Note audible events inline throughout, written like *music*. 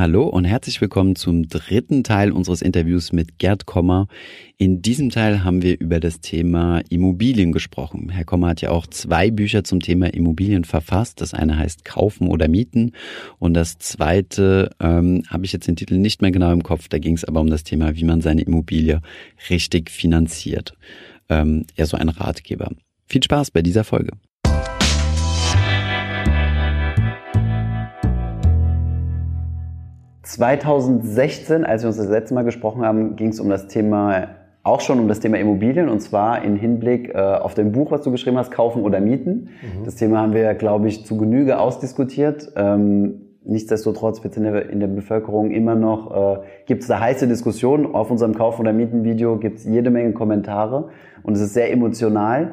Hallo und herzlich willkommen zum dritten Teil unseres Interviews mit Gerd Kommer. In diesem Teil haben wir über das Thema Immobilien gesprochen. Herr Kommer hat ja auch zwei Bücher zum Thema Immobilien verfasst. Das eine heißt Kaufen oder Mieten und das zweite ähm, habe ich jetzt den Titel nicht mehr genau im Kopf. Da ging es aber um das Thema, wie man seine Immobilie richtig finanziert. Ähm, eher so ein Ratgeber. Viel Spaß bei dieser Folge. 2016, als wir uns das letzte Mal gesprochen haben, ging es um das Thema, auch schon um das Thema Immobilien und zwar in Hinblick äh, auf dein Buch, was du geschrieben hast, Kaufen oder Mieten. Mhm. Das Thema haben wir, glaube ich, zu Genüge ausdiskutiert. Ähm, nichtsdestotrotz wird in der, in der Bevölkerung immer noch, äh, gibt es da heiße Diskussionen. Auf unserem Kaufen oder Mieten Video gibt es jede Menge Kommentare und es ist sehr emotional.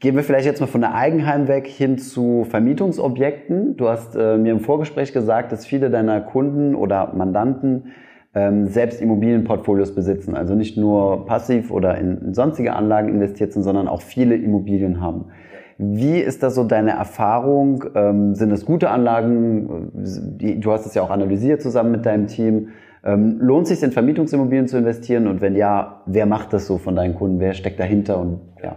Gehen wir vielleicht jetzt mal von der Eigenheim weg hin zu Vermietungsobjekten. Du hast äh, mir im Vorgespräch gesagt, dass viele deiner Kunden oder Mandanten ähm, selbst Immobilienportfolios besitzen. Also nicht nur passiv oder in, sonstige Anlagen investiert sind, sondern auch viele Immobilien haben. Wie ist das so deine Erfahrung? Ähm, sind es gute Anlagen? Du hast es ja auch analysiert zusammen mit deinem Team. Ähm, lohnt sich in Vermietungsimmobilien zu investieren? Und wenn ja, wer macht das so von deinen Kunden? Wer steckt dahinter? Und ja.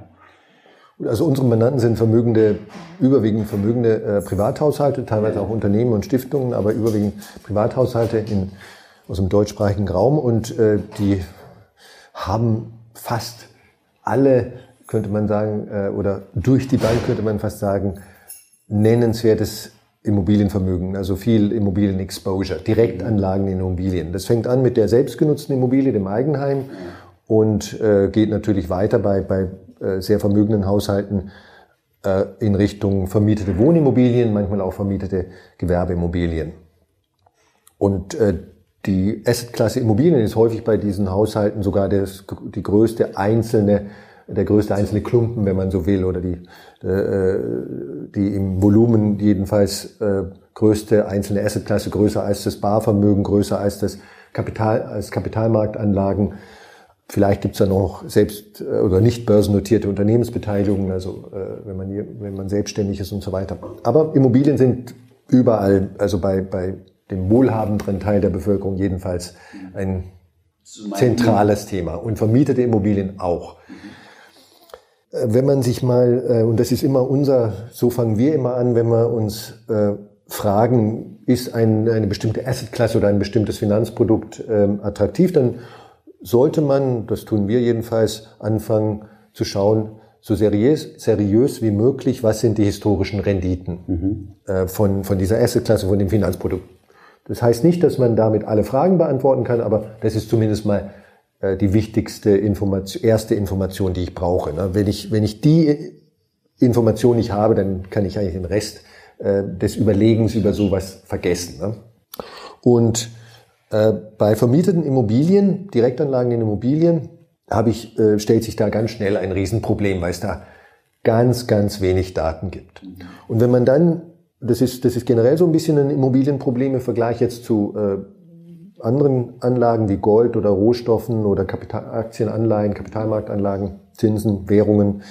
Also unsere Mandanten sind vermögende, überwiegend vermögende äh, Privathaushalte, teilweise auch Unternehmen und Stiftungen, aber überwiegend Privathaushalte in, aus dem deutschsprachigen Raum und äh, die haben fast alle, könnte man sagen, äh, oder durch die Bank könnte man fast sagen, nennenswertes Immobilienvermögen, also viel Immobilien-Exposure, Direktanlagen in Immobilien. Das fängt an mit der selbstgenutzten Immobilie, dem Eigenheim und äh, geht natürlich weiter bei, bei sehr vermögenden Haushalten äh, in Richtung vermietete Wohnimmobilien, manchmal auch vermietete Gewerbeimmobilien. Und äh, die Assetklasse Immobilien ist häufig bei diesen Haushalten sogar das, die größte einzelne, der größte einzelne Klumpen, wenn man so will, oder die, die im Volumen jedenfalls größte einzelne Assetklasse, größer als das Barvermögen, größer als das Kapital, als Kapitalmarktanlagen Vielleicht gibt's ja noch selbst äh, oder nicht börsennotierte Unternehmensbeteiligungen, also äh, wenn man hier, wenn man selbstständig ist und so weiter. Aber Immobilien sind überall, also bei, bei dem wohlhabenderen Teil der Bevölkerung jedenfalls ein zentrales Thema und vermietete Immobilien auch. Äh, wenn man sich mal, und das ist immer unser, so fangen wir immer an, wenn wir uns fragen, ist ein, eine bestimmte Assetklasse oder ein bestimmtes Finanzprodukt ähm, attraktiv, dann sollte man, das tun wir jedenfalls, anfangen zu schauen, so seriös, seriös wie möglich, was sind die historischen Renditen mhm. äh, von, von dieser Assetklasse, von dem Finanzprodukt. Das heißt nicht, dass man damit alle Fragen beantworten kann, aber das ist zumindest mal äh, die wichtigste Information, erste Information, die ich brauche. Ne? Wenn, ich, wenn ich die Information nicht habe, dann kann ich eigentlich den Rest äh, des Überlegens über sowas vergessen. Ne? Und bei vermieteten Immobilien, Direktanlagen in Immobilien, habe ich, äh, stellt sich da ganz schnell ein Riesenproblem, weil es da ganz, ganz wenig Daten gibt. Und wenn man dann, das ist, das ist generell so ein bisschen ein Immobilienproblem im Vergleich jetzt zu äh, anderen Anlagen wie Gold oder Rohstoffen oder Kapital Aktienanleihen, Kapitalmarktanlagen, Zinsen, Währungen.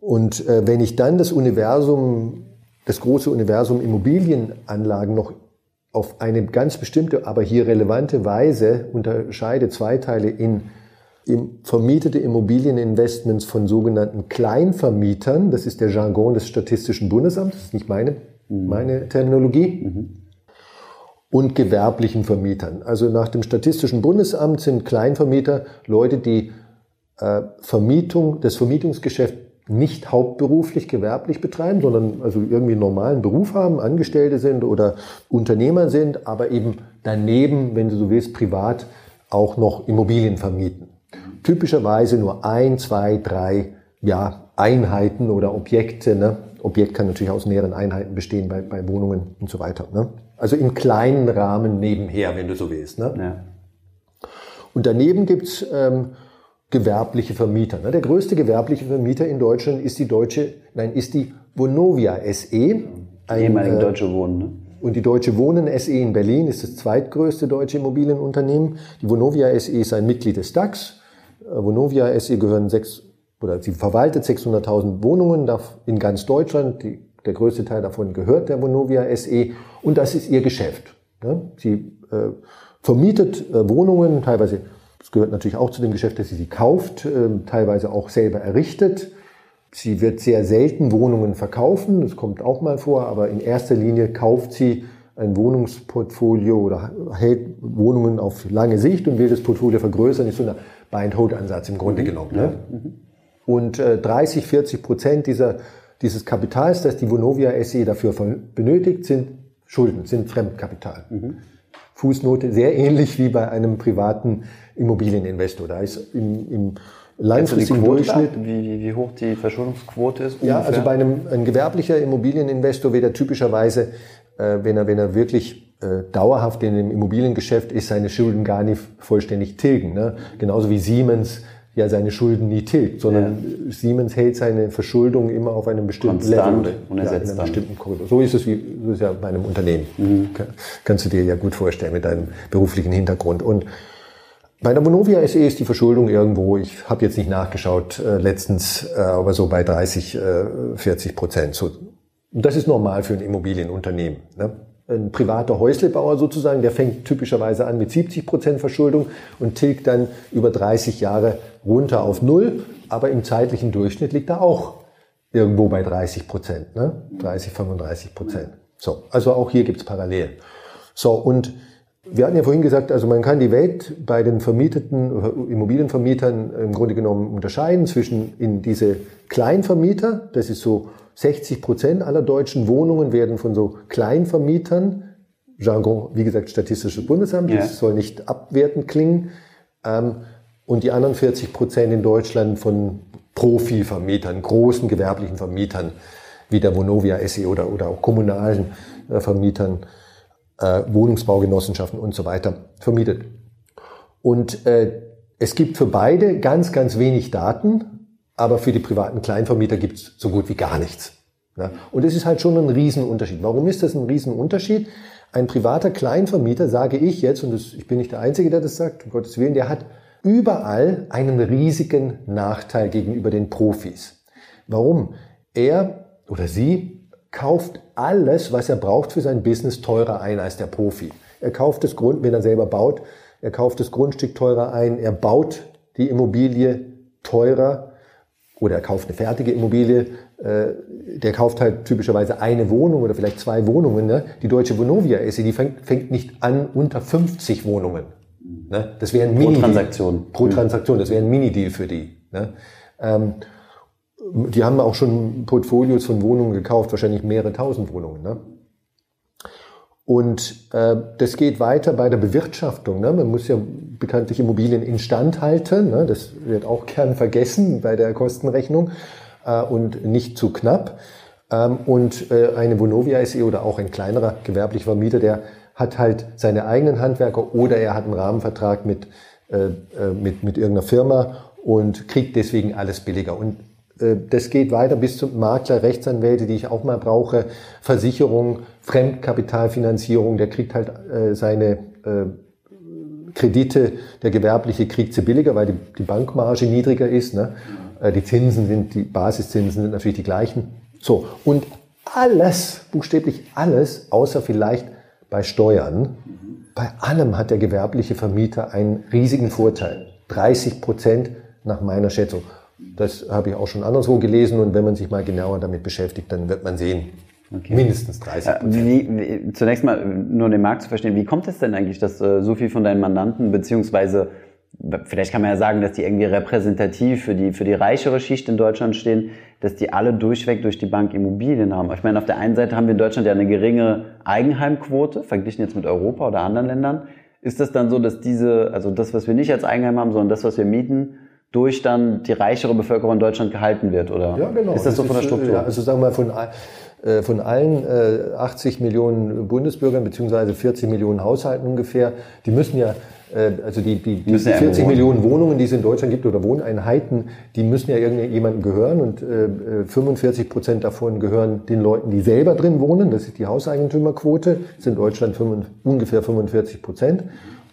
Und äh, wenn ich dann das Universum, das große Universum Immobilienanlagen noch auf eine ganz bestimmte, aber hier relevante Weise unterscheide zwei Teile in vermietete Immobilieninvestments von sogenannten Kleinvermietern. Das ist der Jargon des Statistischen Bundesamts, das ist nicht meine, mhm. meine Terminologie. Mhm. Und gewerblichen Vermietern. Also nach dem Statistischen Bundesamt sind Kleinvermieter Leute, die äh, Vermietung, das Vermietungsgeschäft nicht hauptberuflich, gewerblich betreiben, sondern also irgendwie einen normalen Beruf haben, Angestellte sind oder Unternehmer sind, aber eben daneben, wenn du so willst, privat auch noch Immobilien vermieten. Typischerweise nur ein, zwei, drei ja, Einheiten oder Objekte. Ne? Objekt kann natürlich aus mehreren Einheiten bestehen bei, bei Wohnungen und so weiter. Ne? Also im kleinen Rahmen nebenher, wenn du so willst. Ne? Ja. Und daneben gibt's ähm, gewerbliche Vermieter. Der größte gewerbliche Vermieter in Deutschland ist die deutsche, nein, ist die Vonovia SE. Ein, ehemalige äh, Deutsche Wohnen. Ne? Und die Deutsche Wohnen SE in Berlin ist das zweitgrößte deutsche Immobilienunternehmen. Die Vonovia SE ist ein Mitglied des DAX. Äh, Vonovia SE gehören sechs, oder sie verwaltet 600.000 Wohnungen in ganz Deutschland. Die, der größte Teil davon gehört der Vonovia SE. Und das ist ihr Geschäft. Sie äh, vermietet äh, Wohnungen, teilweise, das gehört natürlich auch zu dem Geschäft, dass sie sie kauft, äh, teilweise auch selber errichtet. Sie wird sehr selten Wohnungen verkaufen, das kommt auch mal vor, aber in erster Linie kauft sie ein Wohnungsportfolio oder hält Wohnungen auf lange Sicht und will das Portfolio vergrößern, ist so ein Buy-and-Hold-Ansatz im Grunde mhm. genommen. Ne? Mhm. Und äh, 30, 40 Prozent dieser, dieses Kapitals, das die Vonovia SE dafür benötigt, sind Schulden, sind Fremdkapital. Mhm. Fußnote, sehr ähnlich wie bei einem privaten Immobilieninvestor. Da ist im, im langfristigen Durchschnitt. Wie, wie, hoch die Verschuldungsquote ist? Ungefähr? Ja, also bei einem ein gewerblicher Immobilieninvestor wird er typischerweise äh, wenn, er, wenn er wirklich äh, dauerhaft in dem Immobiliengeschäft ist, seine Schulden gar nicht vollständig tilgen. Ne? Genauso wie Siemens ja seine Schulden nie tilgt, sondern ja. Siemens hält seine Verschuldung immer auf einem bestimmten Konstant Level. Und ersetzt ja, in einem bestimmten Korridor. So ist es wie so ist ja bei einem Unternehmen. Mhm. Kannst du dir ja gut vorstellen mit deinem beruflichen Hintergrund. Und bei der Vonovia SE ist die Verschuldung irgendwo, ich habe jetzt nicht nachgeschaut, äh, letztens, äh, aber so bei 30, äh, 40 Prozent. So das ist normal für ein Immobilienunternehmen. Ne? Ein privater Häuslebauer sozusagen, der fängt typischerweise an mit 70 Prozent Verschuldung und tilgt dann über 30 Jahre runter auf Null. Aber im zeitlichen Durchschnitt liegt er auch irgendwo bei 30 Prozent, ne? 30, 35 Prozent. So, also auch hier gibt's Parallelen. So, und wir hatten ja vorhin gesagt, also man kann die Welt bei den vermieteten Immobilienvermietern im Grunde genommen unterscheiden zwischen in diese Kleinvermieter, das ist so 60 Prozent aller deutschen Wohnungen werden von so Kleinvermietern, Jargon, wie gesagt, Statistisches Bundesamt, ja. das soll nicht abwertend klingen, ähm, und die anderen 40 Prozent in Deutschland von Profivermietern, großen gewerblichen Vermietern, wie der Vonovia SE oder, oder auch kommunalen Vermietern, äh, Wohnungsbaugenossenschaften und so weiter vermietet. Und äh, es gibt für beide ganz, ganz wenig Daten, aber für die privaten Kleinvermieter gibt es so gut wie gar nichts. Ne? Und es ist halt schon ein Riesenunterschied. Warum ist das ein Riesenunterschied? Ein privater Kleinvermieter, sage ich jetzt, und das, ich bin nicht der Einzige, der das sagt, um Gottes Willen, der hat überall einen riesigen Nachteil gegenüber den Profis. Warum? Er oder sie kauft alles, was er braucht für sein Business, teurer ein als der Profi. Er kauft das Grund, wenn er selber baut, er kauft das Grundstück teurer ein, er baut die Immobilie teurer oder er kauft eine fertige Immobilie, äh, der kauft halt typischerweise eine Wohnung oder vielleicht zwei Wohnungen. Ne? Die deutsche Vonovia SE, die fängt, fängt nicht an unter 50 Wohnungen. Ne? Das wäre ein Mini Pro Transaktion. Pro Transaktion, das wäre ein Mini-Deal für die. Ne? Die haben auch schon Portfolios von Wohnungen gekauft, wahrscheinlich mehrere tausend Wohnungen. Ne? Und äh, das geht weiter bei der Bewirtschaftung. Ne? Man muss ja bekanntlich Immobilien instand halten. Ne? Das wird auch gern vergessen bei der Kostenrechnung äh, und nicht zu knapp. Ähm, und äh, eine Vonovia SE oder auch ein kleinerer gewerblicher Vermieter, der hat halt seine eigenen Handwerker oder er hat einen Rahmenvertrag mit, äh, äh mit, mit irgendeiner Firma und kriegt deswegen alles billiger. Und das geht weiter bis zum Makler, Rechtsanwälte, die ich auch mal brauche, Versicherung, Fremdkapitalfinanzierung, der kriegt halt äh, seine äh, Kredite, der Gewerbliche kriegt sie billiger, weil die, Bankmarge niedriger ist. Ne? Äh, die Zinsen sind, die Basiszinsen sind natürlich die gleichen. So, und alles, buchstäblich alles, außer vielleicht bei Steuern, bei allem hat der gewerbliche Vermieter einen riesigen Vorteil. 30 Prozent nach meiner Schätzung. Das habe ich auch schon anderswo gelesen und wenn man sich mal genauer damit beschäftigt, dann wird man sehen, Okay. Mindestens 30 Prozent. Wie, wie, zunächst mal, nur den Markt zu verstehen, wie kommt es denn eigentlich, dass äh, so viel von deinen Mandanten, beziehungsweise vielleicht kann man ja sagen, dass die irgendwie repräsentativ für die, für die reichere Schicht in Deutschland stehen, dass die alle durchweg durch die Bank Immobilien haben. Ich meine, auf der einen Seite haben wir in Deutschland ja eine geringe Eigenheimquote, verglichen jetzt mit Europa oder anderen Ländern. Ist das dann so, dass diese, also das, was wir nicht als Eigenheim haben, sondern das, was wir mieten, durch dann die reichere Bevölkerung in Deutschland gehalten wird, oder? Ja, genau. Ist das, das so von der Struktur? Ja, also sagen wir mal, von, äh, von allen 80 äh, Millionen Bundesbürgern beziehungsweise 40 Millionen Haushalten ungefähr, die müssen ja äh, also die, die, die 40 Millionen Wohnungen, die es in Deutschland gibt oder Wohneinheiten, die müssen ja irgendjemandem gehören und äh, 45 Prozent davon gehören den Leuten, die selber drin wohnen. Das ist die Hauseigentümerquote. Das ist in Deutschland 5, ungefähr 45 Prozent.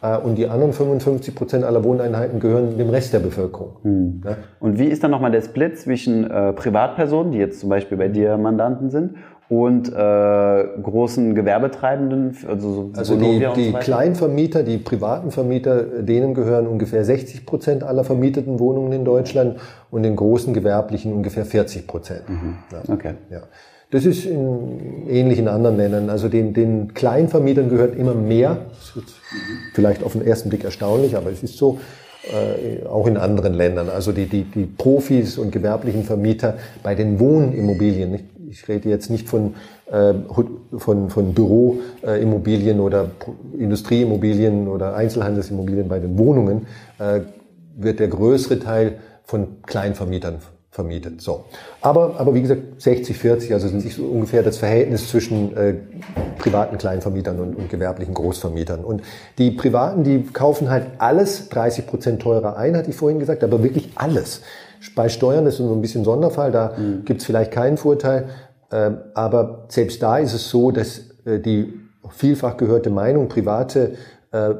Äh, und die anderen 55 Prozent aller Wohneinheiten gehören dem Rest der Bevölkerung. Hm. Ja? Und wie ist dann nochmal der Split zwischen äh, Privatpersonen, die jetzt zum Beispiel bei dir Mandanten sind, und äh, großen Gewerbetreibenden, also, so also die, die so Kleinvermieter, die privaten Vermieter, denen gehören ungefähr 60 Prozent aller vermieteten Wohnungen in Deutschland und den großen Gewerblichen ungefähr 40 Prozent. Mhm. Ja. Okay. Ja. Das ist in ähnlichen anderen Ländern. Also den, den Kleinvermietern gehört immer mehr. Das wird vielleicht auf den ersten Blick erstaunlich, aber es ist so. Äh, auch in anderen Ländern. Also die, die, die Profis und gewerblichen Vermieter bei den Wohnimmobilien. Nicht? Ich rede jetzt nicht von, äh, von, von Büroimmobilien oder Industrieimmobilien oder Einzelhandelsimmobilien bei den Wohnungen, äh, wird der größere Teil von Kleinvermietern vermietet. So. Aber, aber wie gesagt, 60, 40, also sind sich so ungefähr das Verhältnis zwischen äh, privaten Kleinvermietern und, und gewerblichen Großvermietern. Und die Privaten, die kaufen halt alles 30 Prozent teurer ein, hatte ich vorhin gesagt, aber wirklich alles. Bei Steuern ist so ein bisschen Sonderfall, da mhm. gibt es vielleicht keinen Vorteil. Äh, aber selbst da ist es so, dass äh, die vielfach gehörte Meinung, private äh,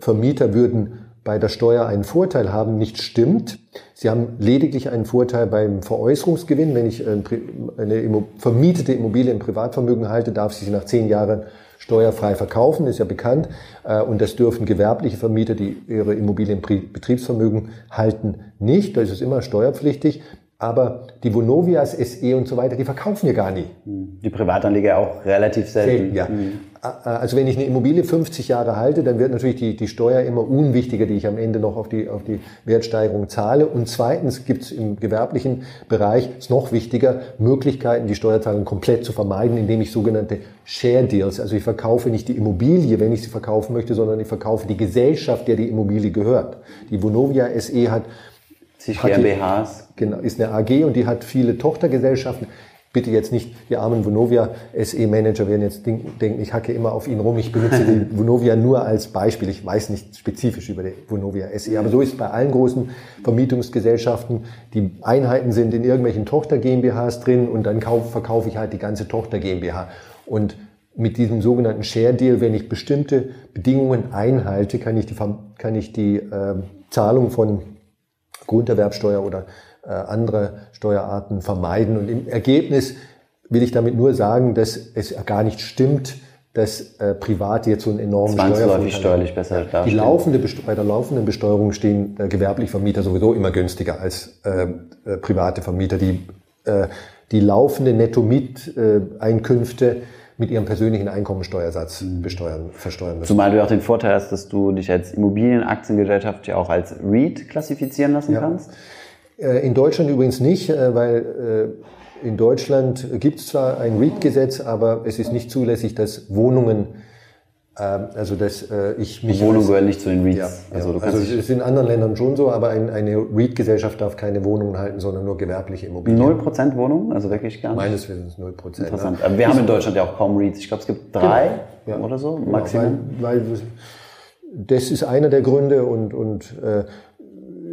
Vermieter würden bei der Steuer einen Vorteil haben, nicht stimmt. Sie haben lediglich einen Vorteil beim Veräußerungsgewinn. Wenn ich eine vermietete Immobilie im Privatvermögen halte, darf sie nach zehn Jahren steuerfrei verkaufen, ist ja bekannt. Äh, und das dürfen gewerbliche Vermieter, die ihre Immobilien im Betriebsvermögen halten, nicht. Da ist es immer steuerpflichtig. Aber die Vonovias, SE und so weiter, die verkaufen wir gar nie. Die Privatanleger auch relativ selten. selten ja. Mhm. Also wenn ich eine Immobilie 50 Jahre halte, dann wird natürlich die, die Steuer immer unwichtiger, die ich am Ende noch auf die, auf die Wertsteigerung zahle. Und zweitens gibt es im gewerblichen Bereich, ist noch wichtiger, Möglichkeiten, die Steuerzahlung komplett zu vermeiden, indem ich sogenannte Share Deals, also ich verkaufe nicht die Immobilie, wenn ich sie verkaufen möchte, sondern ich verkaufe die Gesellschaft, der die Immobilie gehört. Die Vonovia SE hat sich GmbHs. Genau, ist eine AG und die hat viele Tochtergesellschaften. Bitte jetzt nicht, die armen Vonovia SE-Manager werden jetzt denken, ich hacke immer auf ihn rum. Ich benutze die *laughs* Vonovia nur als Beispiel. Ich weiß nicht spezifisch über die Vonovia SE. Aber so ist es bei allen großen Vermietungsgesellschaften. Die Einheiten sind in irgendwelchen Tochter-GmbHs drin und dann kauf, verkaufe ich halt die ganze Tochter-GmbH. Und mit diesem sogenannten Share Deal, wenn ich bestimmte Bedingungen einhalte, kann ich die, kann ich die äh, Zahlung von Grunderwerbsteuer oder andere Steuerarten vermeiden. Und im Ergebnis will ich damit nur sagen, dass es gar nicht stimmt, dass äh, Private jetzt so einen enormen Steuervorteil steuerlich besser die laufende Bei der laufenden Besteuerung stehen äh, gewerbliche Vermieter sowieso immer günstiger als äh, äh, private Vermieter. Die, äh, die laufende Netto-Mieteinkünfte mit ihrem persönlichen Einkommensteuersatz mhm. besteuern, versteuern müssen. Zumal du auch den Vorteil hast, dass du dich als Immobilienaktiengesellschaft ja auch als REIT klassifizieren lassen ja. kannst. Äh, in Deutschland übrigens nicht, äh, weil äh, in Deutschland gibt es zwar ein REIT-Gesetz, aber es ist nicht zulässig, dass Wohnungen ähm, also dass ich mich. Wohnungen gehören nicht zu den REITs. Ja, also, ja. also es ist in anderen Ländern schon so, aber ein, eine REIT-Gesellschaft darf keine Wohnungen halten, sondern nur gewerbliche Immobilien. Null Prozent Wohnungen, also wirklich gar nicht. Meines Wissens null Prozent. Interessant. Aber wir haben in Deutschland ja auch kaum REITs. Ich glaube, es gibt drei genau. oder so genau, Maximum. Weil, weil das ist einer der Gründe und und äh,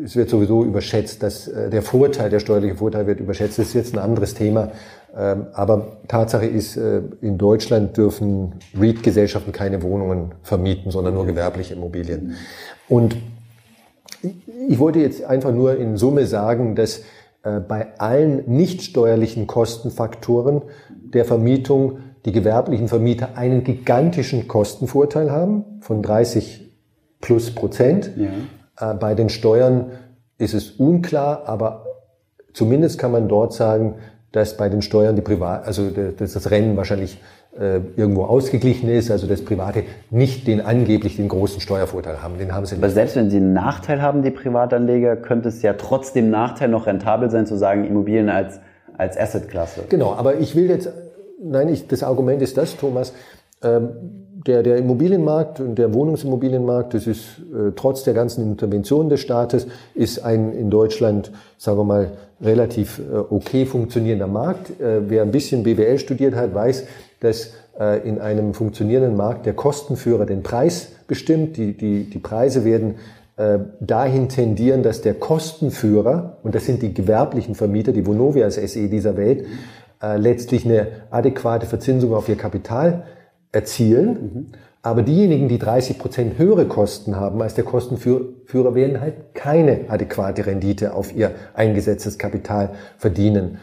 es wird sowieso überschätzt, dass äh, der Vorteil, der steuerliche Vorteil wird überschätzt. Das ist jetzt ein anderes Thema. Ähm, aber Tatsache ist, äh, in Deutschland dürfen REIT-Gesellschaften keine Wohnungen vermieten, sondern nur gewerbliche Immobilien. Und ich wollte jetzt einfach nur in Summe sagen, dass äh, bei allen nicht steuerlichen Kostenfaktoren der Vermietung die gewerblichen Vermieter einen gigantischen Kostenvorteil haben von 30 plus Prozent. Ja. Äh, bei den Steuern ist es unklar, aber zumindest kann man dort sagen, dass bei den Steuern die Privat, also dass das Rennen wahrscheinlich äh, irgendwo ausgeglichen ist, also das Private nicht den angeblich den großen Steuervorteil haben. Den haben sie nicht. Aber selbst wenn sie einen Nachteil haben, die Privatanleger, könnte es ja trotzdem Nachteil noch rentabel sein, zu sagen, Immobilien als, als Assetklasse. Genau, aber ich will jetzt, nein, ich, das Argument ist das, Thomas, ähm, der, der Immobilienmarkt und der Wohnungsimmobilienmarkt, das ist äh, trotz der ganzen Interventionen des Staates, ist ein in Deutschland, sagen wir mal, relativ äh, okay funktionierender Markt. Äh, wer ein bisschen BWL studiert hat, weiß, dass äh, in einem funktionierenden Markt der Kostenführer den Preis bestimmt. Die, die, die Preise werden äh, dahin tendieren, dass der Kostenführer, und das sind die gewerblichen Vermieter, die Vonovias SE dieser Welt, äh, letztlich eine adäquate Verzinsung auf ihr Kapital erzielen. Mhm. Aber diejenigen, die 30 Prozent höhere Kosten haben als der Kostenführer, werden halt keine adäquate Rendite auf ihr eingesetztes Kapital verdienen.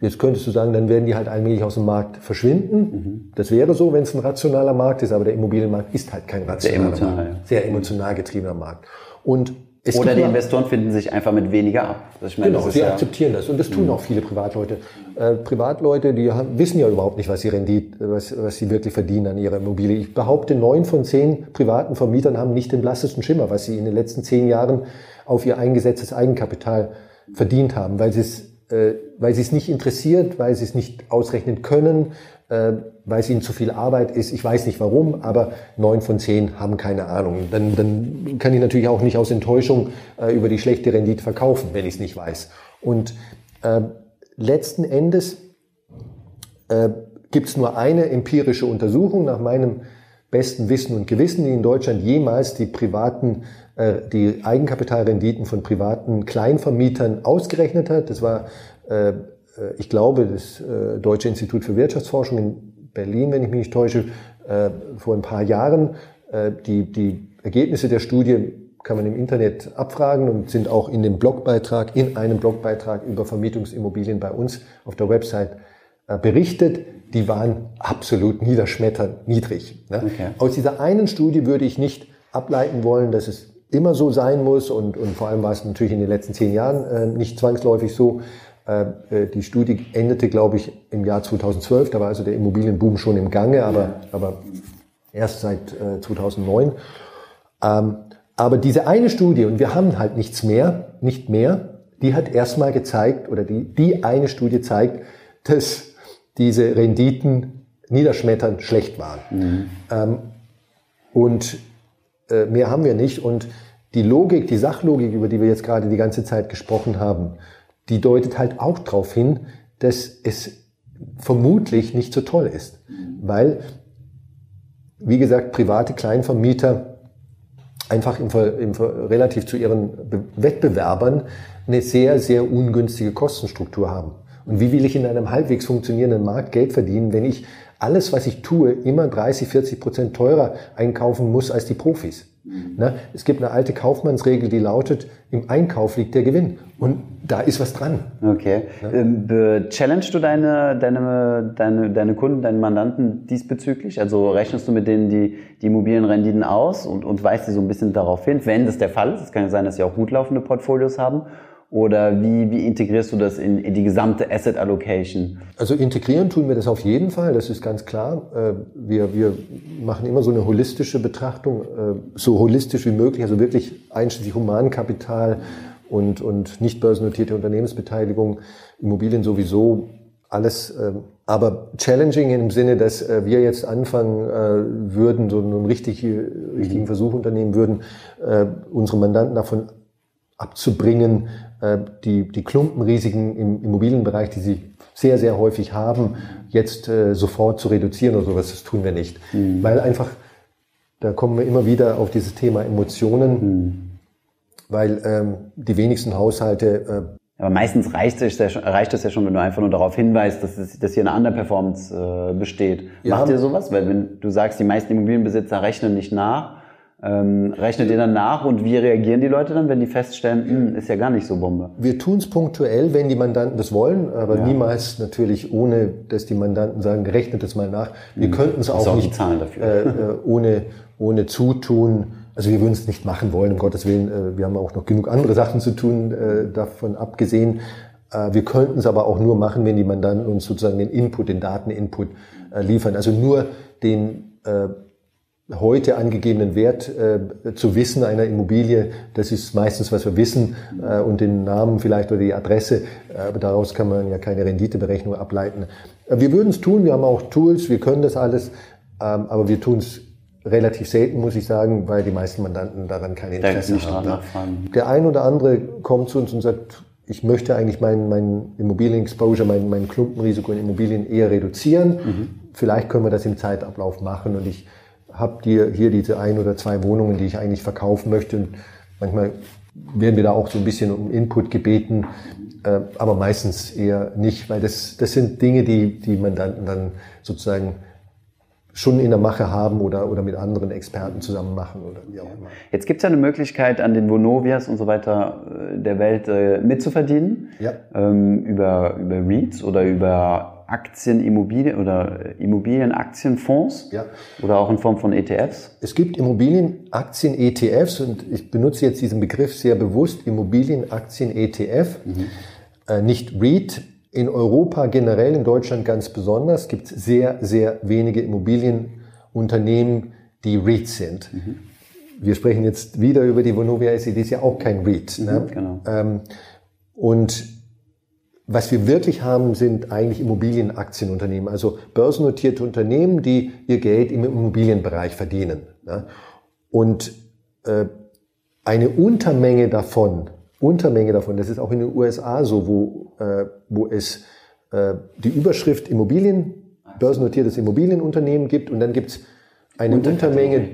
Jetzt könntest du sagen, dann werden die halt allmählich aus dem Markt verschwinden. Mhm. Das wäre so, wenn es ein rationaler Markt ist, aber der Immobilienmarkt ist halt kein rationaler sehr emotional, Markt. Sehr emotional getriebener Markt. Und es Oder die Investoren finden sich einfach mit weniger ab. Ich meine, genau, sie ja akzeptieren das. Und das tun mhm. auch viele Privatleute. Äh, Privatleute, die haben, wissen ja überhaupt nicht, was sie Rendite, was, was sie wirklich verdienen an ihrer Immobilie. Ich behaupte, neun von zehn privaten Vermietern haben nicht den blassesten Schimmer, was sie in den letzten zehn Jahren auf ihr eingesetztes Eigenkapital verdient haben, weil sie es äh, weil sie es nicht interessiert, weil sie es nicht ausrechnen können, äh, weil es ihnen zu viel Arbeit ist. Ich weiß nicht warum, aber neun von zehn haben keine Ahnung. Dann, dann kann ich natürlich auch nicht aus Enttäuschung äh, über die schlechte Rendite verkaufen, wenn ich es nicht weiß. Und äh, letzten Endes äh, gibt es nur eine empirische Untersuchung nach meinem besten Wissen und Gewissen, die in Deutschland jemals die privaten äh, die Eigenkapitalrenditen von privaten Kleinvermietern ausgerechnet hat. Das war, äh, ich glaube, das Deutsche Institut für Wirtschaftsforschung in Berlin, wenn ich mich nicht täusche, vor ein paar Jahren. Die, die Ergebnisse der Studie kann man im Internet abfragen und sind auch in dem Blogbeitrag, in einem Blogbeitrag über Vermietungsimmobilien bei uns auf der Website berichtet. Die waren absolut niederschmetternd niedrig. Ne? Okay. Aus dieser einen Studie würde ich nicht ableiten wollen, dass es immer so sein muss und, und vor allem war es natürlich in den letzten zehn Jahren äh, nicht zwangsläufig so. Äh, äh die Studie endete, glaube ich, im Jahr 2012. Da war also der Immobilienboom schon im Gange, aber, aber erst seit äh, 2009. Ähm, aber diese eine Studie, und wir haben halt nichts mehr, nicht mehr, die hat erstmal gezeigt, oder die, die eine Studie zeigt, dass diese Renditen niederschmetternd schlecht waren. Mhm. Ähm, und äh, mehr haben wir nicht. Und die Logik, die Sachlogik, über die wir jetzt gerade die ganze Zeit gesprochen haben, die deutet halt auch darauf hin, dass es vermutlich nicht so toll ist. Weil, wie gesagt, private Kleinvermieter einfach im, im, relativ zu ihren Wettbewerbern eine sehr, sehr ungünstige Kostenstruktur haben. Und wie will ich in einem halbwegs funktionierenden Markt Geld verdienen, wenn ich alles, was ich tue, immer 30, 40 Prozent teurer einkaufen muss als die Profis. Mhm. Ne? Es gibt eine alte Kaufmannsregel, die lautet, im Einkauf liegt der Gewinn. Und da ist was dran. Okay. Ja? Ähm, challengest du deine, deine, deine, deine Kunden, deine Mandanten diesbezüglich? Also rechnest du mit denen die, die Immobilienrenditen aus und, und weist sie so ein bisschen darauf hin, wenn das der Fall ist? Es kann ja sein, dass sie auch gut laufende Portfolios haben. Oder wie, wie integrierst du das in, in die gesamte Asset Allocation? Also integrieren tun wir das auf jeden Fall, das ist ganz klar. Äh, wir, wir machen immer so eine holistische Betrachtung, äh, so holistisch wie möglich, also wirklich einschließlich Humankapital und, und nicht börsennotierte Unternehmensbeteiligung, Immobilien sowieso, alles, äh, aber challenging im Sinne, dass wir jetzt anfangen würden, so einen richtig, richtigen mhm. Versuch unternehmen würden, unsere Mandanten davon abzubringen, äh, die, die Klumpenrisiken im Immobilienbereich, die sie sehr, sehr häufig haben, jetzt äh, sofort zu reduzieren oder sowas, das tun wir nicht. Mhm. Weil einfach, da kommen wir immer wieder auf dieses Thema Emotionen, mhm. weil ähm, die wenigsten Haushalte äh, aber meistens reicht es, ja schon, reicht es ja schon, wenn du einfach nur darauf hinweist, dass, es, dass hier eine Underperformance äh, besteht. Ja. Macht ihr sowas? Weil wenn du sagst, die meisten Immobilienbesitzer rechnen nicht nach, ähm, rechnet ihr dann nach und wie reagieren die Leute dann, wenn die feststellen, hm, ist ja gar nicht so Bombe? Wir tun es punktuell, wenn die Mandanten das wollen, aber ja. niemals natürlich ohne, dass die Mandanten sagen, rechnet es mal nach. Wir mhm. könnten es auch, auch nicht äh, äh, ohne, ohne Zutun. Also wir würden es nicht machen wollen, um Gottes Willen. Äh, wir haben auch noch genug andere Sachen zu tun, äh, davon abgesehen. Äh, wir könnten es aber auch nur machen, wenn die Mandanten uns sozusagen den Input, den Dateninput äh, liefern. Also nur den heute angegebenen Wert äh, zu wissen einer Immobilie, das ist meistens, was wir wissen, äh, und den Namen vielleicht oder die Adresse, äh, aber daraus kann man ja keine Renditeberechnung ableiten. Äh, wir würden es tun, wir haben auch Tools, wir können das alles, ähm, aber wir tun es relativ selten, muss ich sagen, weil die meisten Mandanten daran kein Interesse haben. Nachfragen. Der ein oder andere kommt zu uns und sagt, ich möchte eigentlich mein, mein Immobilien-Exposure, mein, mein Klumpenrisiko in Immobilien eher reduzieren. Mhm. Vielleicht können wir das im Zeitablauf machen und ich habt ihr hier diese ein oder zwei Wohnungen, die ich eigentlich verkaufen möchte. Und manchmal werden wir da auch so ein bisschen um Input gebeten, äh, aber meistens eher nicht, weil das, das sind Dinge, die die Mandanten dann sozusagen schon in der Mache haben oder, oder mit anderen Experten zusammen machen oder wie auch immer. Jetzt gibt es ja eine Möglichkeit, an den Vonovias und so weiter äh, der Welt äh, mitzuverdienen. Ja. Ähm, über, über REITs oder über Aktien, Immobilien oder Immobilienaktienfonds. Ja. Oder auch in Form von ETFs. Es gibt Immobilienaktien-ETFs und ich benutze jetzt diesen Begriff sehr bewusst, Immobilienaktien-ETF, äh, nicht REIT. In Europa generell, in Deutschland ganz besonders, gibt es sehr, sehr wenige Immobilienunternehmen, die REIT sind. Wir sprechen jetzt wieder über die Vonovia SE, die ist ja auch kein REIT. ne? genau. Ähm, und was wir wirklich haben, sind eigentlich Immobilienaktienunternehmen, also börsennotierte Unternehmen, die ihr Geld im Immobilienbereich verdienen. ne? Und äh, eine Untermenge davon, Untermenge davon, das ist auch in den USA so, wo, äh, wo es äh, die Überschrift Immobilien, börsennotiertes Immobilienunternehmen gibt und dann gibt es eine Untermenge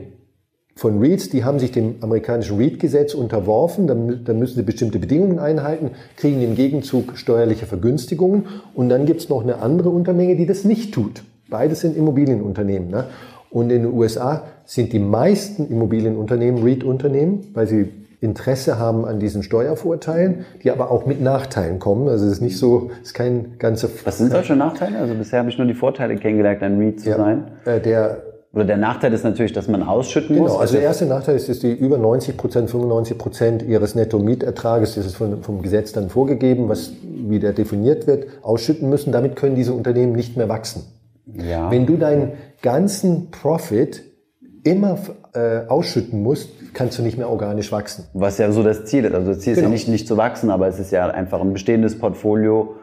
von REITs, die haben sich dem amerikanischen REIT-Gesetz unterworfen, dann, dann müssen sie bestimmte Bedingungen einhalten, kriegen im Gegenzug steuerliche Vergünstigungen und dann gibt es noch eine andere Untermenge, die das nicht tut. Beides sind Immobilienunternehmen. Ne? Und in den USA sind die meisten Immobilienunternehmen REIT-Unternehmen, weil sie Interesse haben an diesen Steuervorteilen, die aber auch mit Nachteilen kommen. Also es ist nicht so, es ist kein ganzer Was sind solche Nachteile? Also bisher habe ich nur die Vorteile kennengelernt, ein REIT zu sein. äh, der Oder der Nachteil ist natürlich, dass man ausschütten muss. Genau, also der erste Nachteil ist, dass die über 90 Prozent, 95 Prozent ihres Netto-Mietertrages, das ist von, vom Gesetz dann vorgegeben, was wieder definiert wird, ausschütten müssen. Damit können diese Unternehmen nicht mehr wachsen. ja. Wenn du deinen ganzen Profit immer äh, ausschütten musst, kannst du nicht mehr organisch wachsen. Was ja so das Ziel ist. Also das Ziel ist Genau. ja nicht, nicht zu wachsen, aber es ist ja einfach ein bestehendes Portfolio.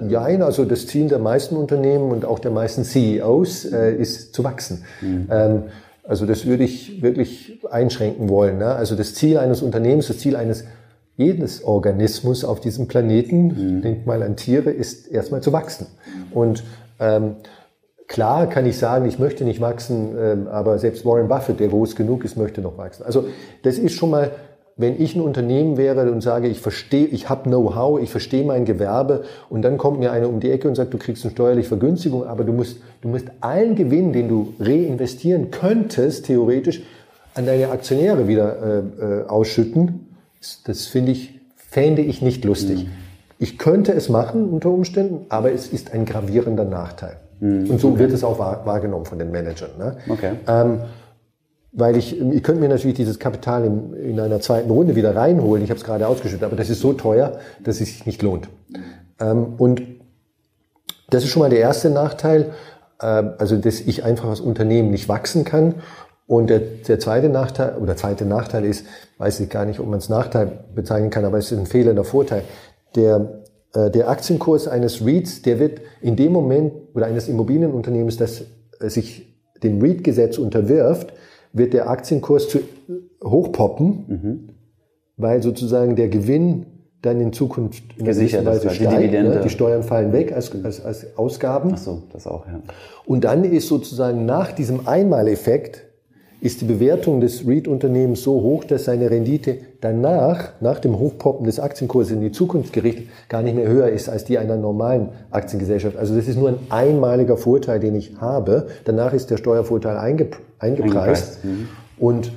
Nein, also das Ziel der meisten Unternehmen und auch der meisten CEOs äh, ist zu wachsen. Ähm, also das würde ich wirklich einschränken wollen. Ne? Also das Ziel eines Unternehmens, das Ziel eines jedes Organismus auf diesem Planeten, denk mal an Tiere, ist erstmal zu wachsen. Und ähm, klar kann ich sagen, ich möchte nicht wachsen, ähm, aber selbst Warren Buffett, der groß genug ist, möchte noch wachsen. Also das ist schon mal, wenn ich ein Unternehmen wäre und sage, ich verstehe, ich habe Know-how, ich verstehe mein Gewerbe und dann kommt mir einer um die Ecke und sagt, du kriegst eine steuerliche Vergünstigung, aber du musst, du musst allen Gewinn, den du reinvestieren könntest, theoretisch, an deine Aktionäre wieder äh, äh, ausschütten. Das, finde ich, fände ich nicht lustig. Ich könnte es machen unter Umständen, aber es ist ein gravierender Nachteil. Und so wird es auch wahr, wahrgenommen von den Managern. Ne? Okay. Ähm, weil ich, ich könnte mir natürlich dieses Kapital in, in einer zweiten Runde wieder reinholen. Ich habe es gerade ausgeschüttet, aber das ist so teuer, dass es sich nicht lohnt. Ähm, und das ist schon mal der erste Nachteil, äh, also dass ich einfach als Unternehmen nicht wachsen kann. Und der, der zweite Nachteil, oder zweite Nachteil ist, weiß ich gar nicht, ob man es Nachteil bezeichnen kann, aber es ist ein fehlender Vorteil. Der, äh, der Aktienkurs eines REITs, der wird in dem Moment, oder eines Immobilienunternehmens, das äh, sich dem REIT-Gesetz unterwirft, wird der Aktienkurs zu hochpoppen, weil sozusagen der Gewinn dann in Zukunft in Gesichert gewissen ist, Weise weil die steigt. Dividende- Ne? Die Steuern fallen weg als, als, als Ausgaben. Ach so, das auch, ja. Und dann ist sozusagen nach diesem Einmaleffekt ist die Bewertung des REIT-Unternehmens so hoch, dass seine Rendite danach, nach dem Hochpoppen des Aktienkurses in die Zukunft gerichtet, gar nicht mehr höher ist als die einer normalen Aktiengesellschaft. Also das ist nur ein einmaliger Vorteil, den ich habe. Danach ist der Steuervorteil einge eingepreist. Eingepreist, mhm. Und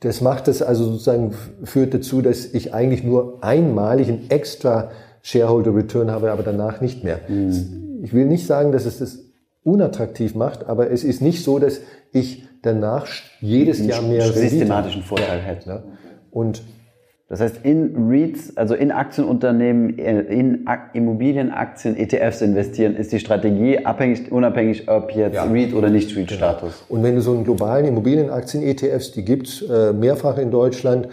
das macht es also sozusagen, führt dazu, dass ich eigentlich nur einmalig einen extra Shareholder Return habe, aber danach nicht mehr. Mhm. Ich will nicht sagen, dass es das unattraktiv macht, aber es ist nicht so, dass ich danach jedes Jahr mehr Rendite systematischen Vorteil hätte. habe. Und Das heißt, in REITs, also in Aktienunternehmen, äh, in Ak- Immobilienaktien, ETFs investieren, ist die Strategie abhängig, unabhängig, ob jetzt Ja. REIT oder nicht REIT-Status. Und wenn du so einen globalen Immobilienaktien-ETFs, die gibt's äh, mehrfach in Deutschland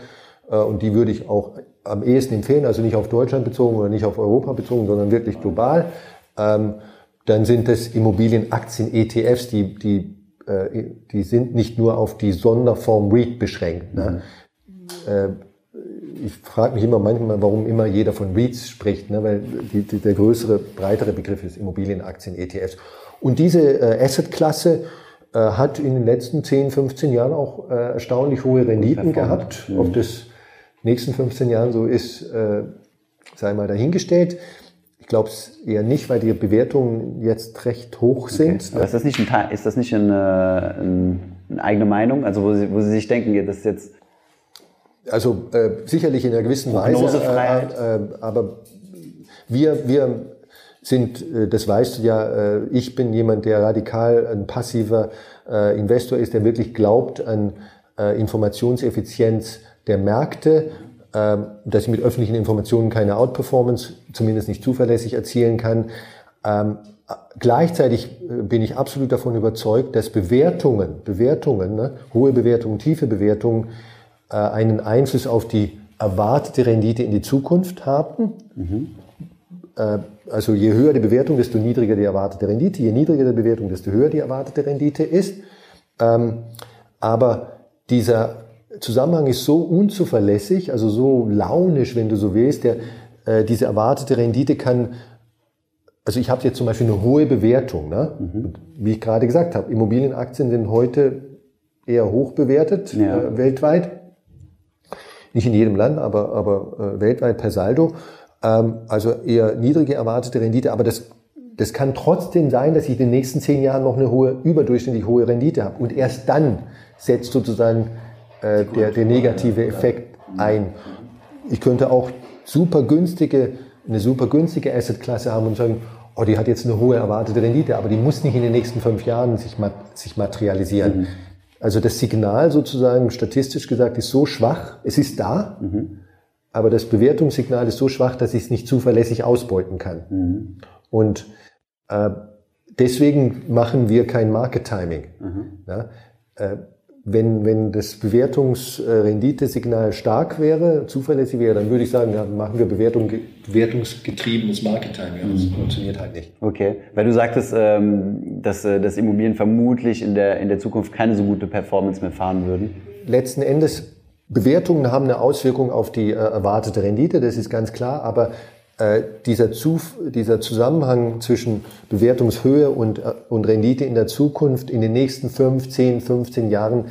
äh, und die würde ich auch am ehesten empfehlen, also nicht auf Deutschland bezogen oder nicht auf Europa bezogen, sondern wirklich global, ähm, dann sind das Immobilienaktien-ETFs, die, die, äh, die sind nicht nur auf die Sonderform REIT beschränkt. Ne? Äh, ich frage mich immer manchmal, warum immer jeder von REITs spricht, ne? weil die, die, der größere, breitere Begriff ist Immobilienaktien, ETFs. Und diese äh, Assetklasse äh, hat in den letzten 10, 15 Jahren auch äh, erstaunlich hohe Renditen gehabt. Ob das nächsten 15 Jahren so ist, äh, sei mal dahingestellt. Ich glaube es eher nicht, weil die Bewertungen jetzt recht hoch sind. Okay. Aber ist das nicht, ein, ist das nicht eine, eine eigene Meinung? Also wo Sie, wo Sie sich denken, das ist jetzt... Also äh, sicherlich in einer gewissen Weise, äh, äh, aber wir, wir sind, äh, das weißt du ja, äh, ich bin jemand, der radikal ein passiver äh, Investor ist, der wirklich glaubt an Informationseffizienz der Märkte, dass ich mit öffentlichen Informationen keine Outperformance, zumindest nicht zuverlässig erzielen kann. Ähm, gleichzeitig bin ich absolut davon überzeugt, dass Bewertungen, Bewertungen, ne, hohe Bewertungen, tiefe Bewertungen, einen Einfluss auf die erwartete Rendite in die Zukunft haben. Mhm. Äh, also je höher die Bewertung, desto niedriger die erwartete Rendite. Je niedriger die Bewertung, desto höher die erwartete Rendite ist. Ähm, aber dieser Zusammenhang ist so unzuverlässig, also so launisch, wenn du so willst, der, äh, diese erwartete Rendite kann, also ich habe jetzt zum Beispiel eine hohe Bewertung, ne? Mhm. wie ich gerade gesagt habe, Immobilienaktien sind heute eher hoch bewertet ja. äh, weltweit. Nicht in jedem Land, aber, aber äh, weltweit per Saldo. Ähm, also eher niedrige erwartete Rendite, aber das, das kann trotzdem sein, dass ich in den nächsten zehn Jahren noch eine hohe, überdurchschnittlich hohe Rendite habe. Und erst dann setzt sozusagen äh, der, der negative Effekt ein. Ich könnte auch super günstige, eine super günstige Assetklasse haben und sagen, oh, die hat jetzt eine hohe erwartete Rendite, aber die muss nicht in den nächsten fünf Jahren sich, sich materialisieren. Mhm. Also das Signal sozusagen, statistisch gesagt, ist so schwach, es ist da, mhm aber das Bewertungssignal ist so schwach, dass ich es nicht zuverlässig ausbeuten kann. Mhm. Und äh, deswegen machen wir kein Market Timing. Mhm. Ja, äh, wenn, wenn das Bewertungsrenditesignal stark wäre, zuverlässig wäre, dann würde ich sagen, ja, machen wir Bewertung, bewertungsgetriebenes Market Timing. Das mhm. funktioniert halt nicht. Okay, weil du sagtest, ähm, dass, äh, dass Immobilien vermutlich in der, in der Zukunft keine so gute Performance mehr fahren würden. Letzten Endes Bewertungen haben eine Auswirkung auf die äh, erwartete Rendite, das ist ganz klar, aber äh, dieser, Zuf dieser Zusammenhang zwischen Bewertungshöhe und, äh, und Rendite in der Zukunft in den nächsten 5, 10, 15 Jahren,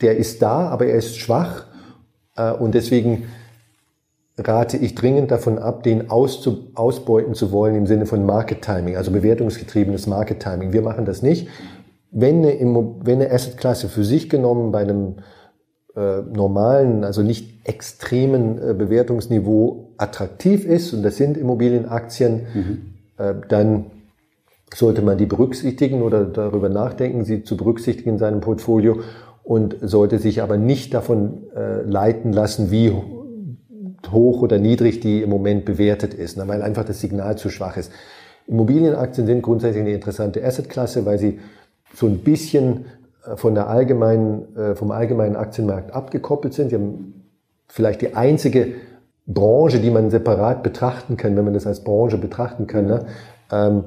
der ist da, aber er ist schwach äh, und deswegen rate ich dringend davon ab, den auszu ausbeuten zu wollen im Sinne von Market Timing, also bewertungsgetriebenes Market Timing. Wir machen das nicht. Wenn eine, wenn eine Assetklasse für sich genommen bei einem äh, normalen, also nicht extremen äh, Bewertungsniveau attraktiv ist, und das sind Immobilienaktien, mhm. äh, dann sollte man die berücksichtigen oder darüber nachdenken, sie zu berücksichtigen in seinem Portfolio und sollte sich aber nicht davon äh, leiten lassen, wie hoch oder niedrig die im Moment bewertet ist, weil einfach das Signal zu schwach ist. Immobilienaktien sind grundsätzlich eine interessante Assetklasse, weil sie so ein bisschen von der allgemeinen, äh, vom allgemeinen Aktienmarkt abgekoppelt sind. Sie haben vielleicht die einzige Branche, die man separat betrachten kann, wenn man das als Branche betrachten kann. Ne? Ähm,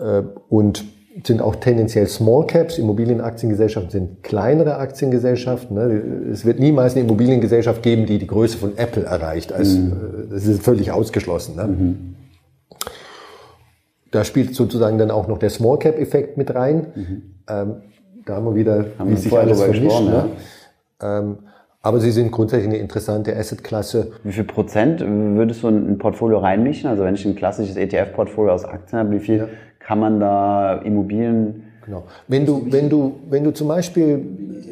äh, und sind auch tendenziell Small Caps. Immobilienaktiengesellschaften sind kleinere Aktiengesellschaften. Ne? Es wird niemals eine Immobiliengesellschaft geben, die die Größe von Apple erreicht. Also, mhm. Äh, das ist völlig ausgeschlossen. Ne? Mhm. Da spielt sozusagen dann auch noch der Small Cap Effekt mit rein. Mhm. Ähm, da haben wir wieder, haben wie sich alles vermischt. Ne? Ähm, aber sie sind grundsätzlich eine interessante Assetklasse. Wie viel Prozent würdest du in ein Portfolio reinmischen? Also wenn ich ein klassisches ETF-Portfolio aus Aktien habe, wie viel ja. kann man da Immobilien Genau. Wenn du, wenn du, wenn du zum Beispiel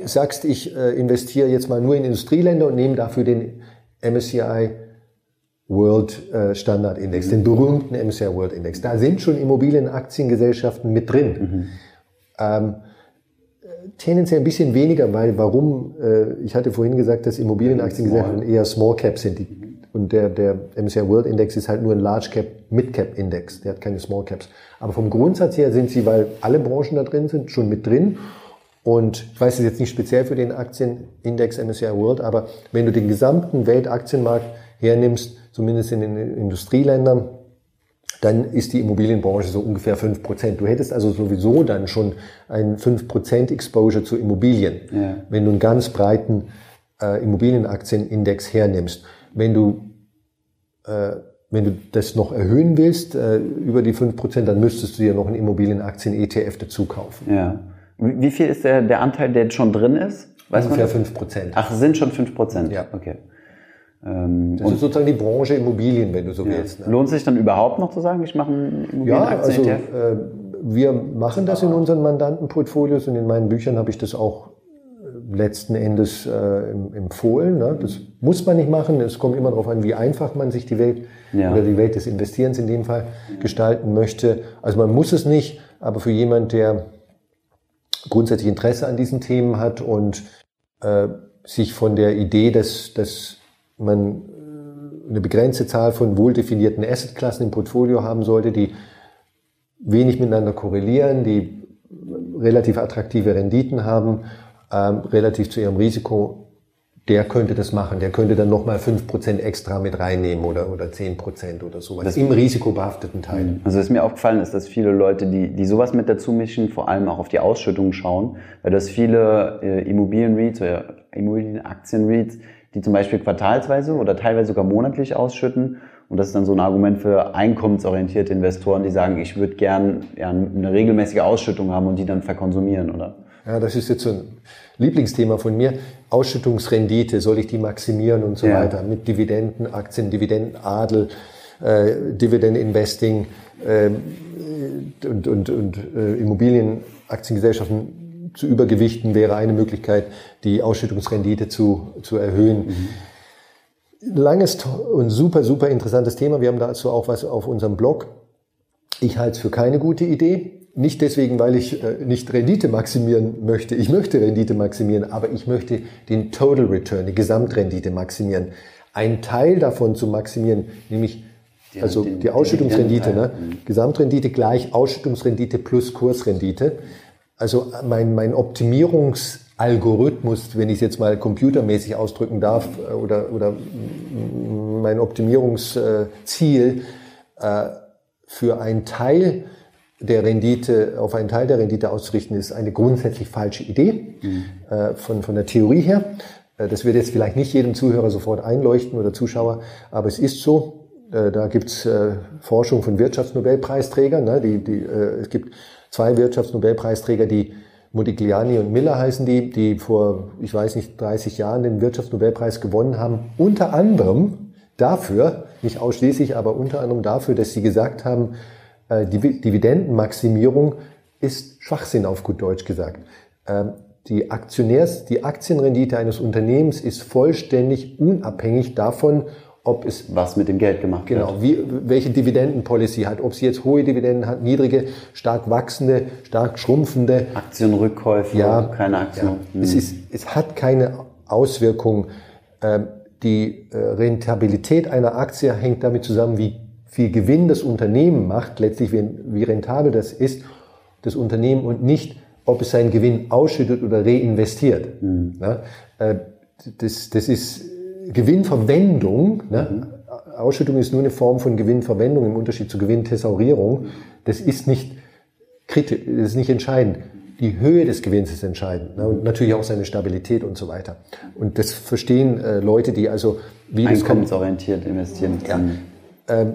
sagst, ich äh, investiere jetzt mal nur in Industrieländer und nehme dafür den MSCI World äh, Standard Index, mhm. den berühmten MSCI World Index, da sind schon Immobilienaktiengesellschaften mit drin. Mhm. Ähm, tendenziell ein bisschen weniger, weil warum? Äh, ich hatte vorhin gesagt, dass Immobilienaktiengesellschaften eher Small Cap sind. Die, und der, der MSCI World Index ist halt nur ein Large Cap, Mid Cap Index. Der hat keine Small Caps. Aber vom Grundsatz her sind sie, weil alle Branchen da drin sind, schon mit drin. Und ich weiß es jetzt nicht speziell für den Aktienindex MSCI World, aber wenn du den gesamten Weltaktienmarkt hernimmst, zumindest in den Industrieländern, dann ist die Immobilienbranche so ungefähr fünf Prozent. Du hättest also sowieso dann schon ein fünf Prozent Exposure zu Immobilien, ja. wenn du einen ganz breiten äh, Immobilienaktienindex hernimmst. Wenn du, äh, wenn du das noch erhöhen willst, äh, über die fünf Prozent, dann müsstest du dir noch einen Immobilienaktien-ETF dazu kaufen. Ja. Wie viel ist der, der Anteil, der schon drin ist? Weiß ungefähr fünf Prozent. Ach, sind schon fünf Prozent? Ja. Okay. Ähm, das ist sozusagen die Branche Immobilien, wenn du so ja. willst. Ne? Lohnt sich dann überhaupt noch zu sagen, ich mache einen Immobilienaktien Ja, also äh, wir machen das in unseren Mandantenportfolios und in meinen Büchern habe ich das auch äh, letzten Endes äh, empfohlen. Ne? Das muss man nicht machen. Es kommt immer darauf an, wie einfach man sich die Welt ja. oder die Welt des Investierens in dem Fall gestalten möchte. Also man muss es nicht, aber für jemand, der grundsätzlich Interesse an diesen Themen hat und äh, sich von der Idee, dass, dass man äh, eine begrenzte Zahl von wohldefinierten Assetklassen im Portfolio haben sollte, die wenig miteinander korrelieren, die relativ attraktive Renditen haben, ähm, relativ zu ihrem Risiko, der könnte das machen. Der könnte dann nochmal 5% extra mit reinnehmen oder, oder 10% oder sowas. Das im risikobehafteten Teil. Mhm. Also was mir aufgefallen ist, dass viele Leute, die, die sowas mit dazu mischen, vor allem auch auf die Ausschüttung schauen, weil das viele äh, Immobilien-REITs oder Immobilienaktien-REITs, die zum Beispiel quartalsweise oder teilweise sogar monatlich ausschütten. Und das ist dann so ein Argument für einkommensorientierte Investoren, die sagen, ich würde gern ja, eine regelmäßige Ausschüttung haben und die dann verkonsumieren, oder? Ja, das ist jetzt so ein Lieblingsthema von mir. Ausschüttungsrendite, soll ich die maximieren und so ja. weiter. Mit Dividenden, Aktien, Dividendenadel, äh, Dividend Investing äh, und, und, und äh, Immobilienaktiengesellschaften zu übergewichten wäre eine Möglichkeit, die Ausschüttungsrendite zu, zu erhöhen. Mhm. Langes und super, super interessantes Thema. Wir haben dazu auch was auf unserem Blog. Ich halte es für keine gute Idee. Nicht deswegen, weil ich äh, nicht Rendite maximieren möchte. Ich möchte Rendite maximieren, aber ich möchte den Total Return, die Gesamtrendite maximieren. Ein Teil davon zu maximieren, nämlich die, also die, die Ausschüttungsrendite, ne? Mhm. Gesamtrendite gleich Ausschüttungsrendite plus Kursrendite. Also mein, mein Optimierungsalgorithmus, wenn ich es jetzt mal computermäßig ausdrücken darf, äh, oder, oder mein Optimierungsziel äh, für einen Teil der Rendite, auf einen Teil der Rendite auszurichten, ist eine grundsätzlich falsche Idee mhm. Äh, von, von der Theorie her. Das wird jetzt vielleicht nicht jedem Zuhörer sofort einleuchten oder Zuschauer, aber es ist so. Da gibt's Forschung von Wirtschaftsnobelpreisträgern. Ne? Die, die, es gibt zwei Wirtschaftsnobelpreisträger, die Modigliani und Miller heißen die, die vor, ich weiß nicht, 30 Jahren den Wirtschaftsnobelpreis gewonnen haben, unter anderem dafür, nicht ausschließlich, aber unter anderem dafür, dass sie gesagt haben, äh, die Dividendenmaximierung ist Schwachsinn auf gut Deutsch gesagt. Ähm, die Aktionärs, die Aktienrendite eines Unternehmens ist vollständig unabhängig davon, ob es was mit dem Geld gemacht genau, wird. Genau, wie, welche Dividendenpolicy hat, ob sie jetzt hohe Dividenden hat, niedrige, stark wachsende, stark schrumpfende. Aktienrückkäufe, ja, keine Aktien. Ja, hm. es, ist, es hat keine Auswirkung. Ähm, die äh, Rentabilität einer Aktie hängt damit zusammen, wie viel Gewinn das Unternehmen macht, letztlich wie, rentabel das ist, das Unternehmen und nicht, ob es seinen Gewinn ausschüttet oder reinvestiert. Ja, äh, das, das ist Gewinnverwendung, ne? Mhm. Ausschüttung ist nur eine Form von Gewinnverwendung im Unterschied zur Gewinnthesaurierung. Das ist nicht kritisch, das ist nicht entscheidend. Die Höhe des Gewinns ist entscheidend ne? und natürlich auch seine Stabilität und so weiter. Und das verstehen äh, Leute, die also wie einkommensorientiert investieren. Ja. Ähm,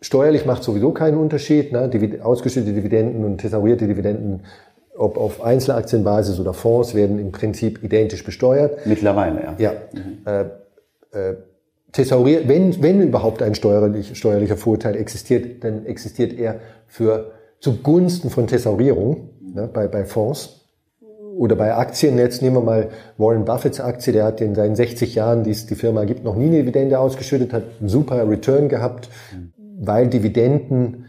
steuerlich macht sowieso keinen Unterschied. Ne? Die ausgeschüttete Dividenden und thesaurierte Dividenden ob auf Einzelaktienbasis oder Fonds, werden im Prinzip identisch besteuert. Mittlerweile, ja. Ja. Mhm. Äh, äh, thesauriert, wenn, wenn überhaupt ein steuerlich, steuerlicher Vorteil existiert, dann existiert er für zugunsten von Thesaurierung ne, bei, bei Fonds oder bei Aktien. Jetzt nehmen wir mal Warren Buffetts Aktie, der hat in seinen 60 Jahren, die es die Firma gibt, noch nie eine Dividende ausgeschüttet, hat einen super Return gehabt, weil Dividenden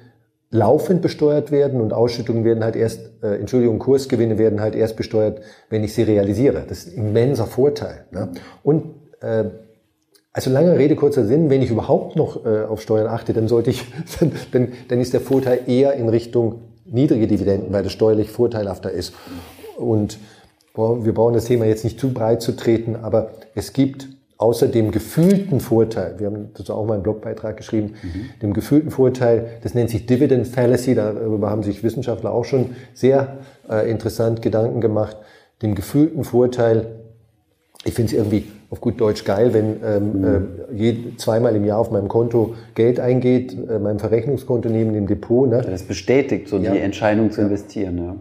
laufend besteuert werden und Ausschüttungen werden halt erst, äh, Entschuldigung, Kursgewinne werden halt erst besteuert, wenn ich sie realisiere. Das ist ein immenser Vorteil. Ne? Und äh, also lange Rede, kurzer Sinn, wenn ich überhaupt noch äh, auf Steuern achte, dann sollte ich, *laughs* dann, dann, dann ist der Vorteil eher in Richtung niedrige Dividenden, weil das steuerlich vorteilhafter ist. Und wir brauchen das Thema jetzt nicht zu breit zu treten, aber es gibt außer dem gefühlten Vorteil, wir haben dazu auch mal einen Blogbeitrag geschrieben, mhm. dem gefühlten Vorteil, das nennt sich Dividend Fallacy, darüber haben sich Wissenschaftler auch schon sehr äh, interessant Gedanken gemacht, dem gefühlten Vorteil, ich finde es irgendwie auf gut Deutsch geil, wenn ähm, mhm. äh, je, zweimal im Jahr auf meinem Konto Geld eingeht, äh, meinem Verrechnungskonto neben dem Depot. Ne? Das bestätigt so ja. die Entscheidung zu investieren. Ja.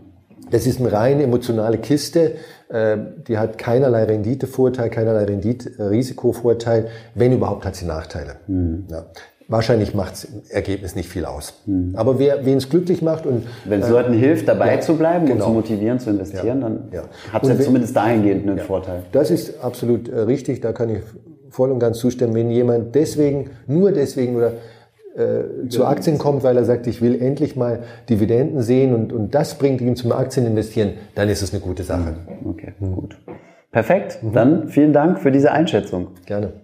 Das ist eine rein emotionale Kiste. äh, die hat keinerlei Renditevorteil, keinerlei Rendite-Risikovorteil. Wenn überhaupt, hat sie Nachteile. Mhm. Ja. Wahrscheinlich macht es im Ergebnis nicht viel aus. Mhm. Aber wer wen es glücklich macht und wenn es äh, Leuten hilft, dabei ja, zu bleiben genau. und zu motivieren, zu investieren, ja. dann ja. hat es ja zumindest dahingehend einen Vorteil. Das ist absolut äh, richtig. Da kann ich voll und ganz zustimmen. Wenn jemand deswegen, nur deswegen oder äh, zu Aktien kommt, weil er sagt, ich will endlich mal Dividenden sehen und, und das bringt ihn zum Aktieninvestieren, dann ist es eine gute Sache. Mhm. Okay, gut. Perfekt. Mhm. Dann vielen Dank für diese Einschätzung. Gerne.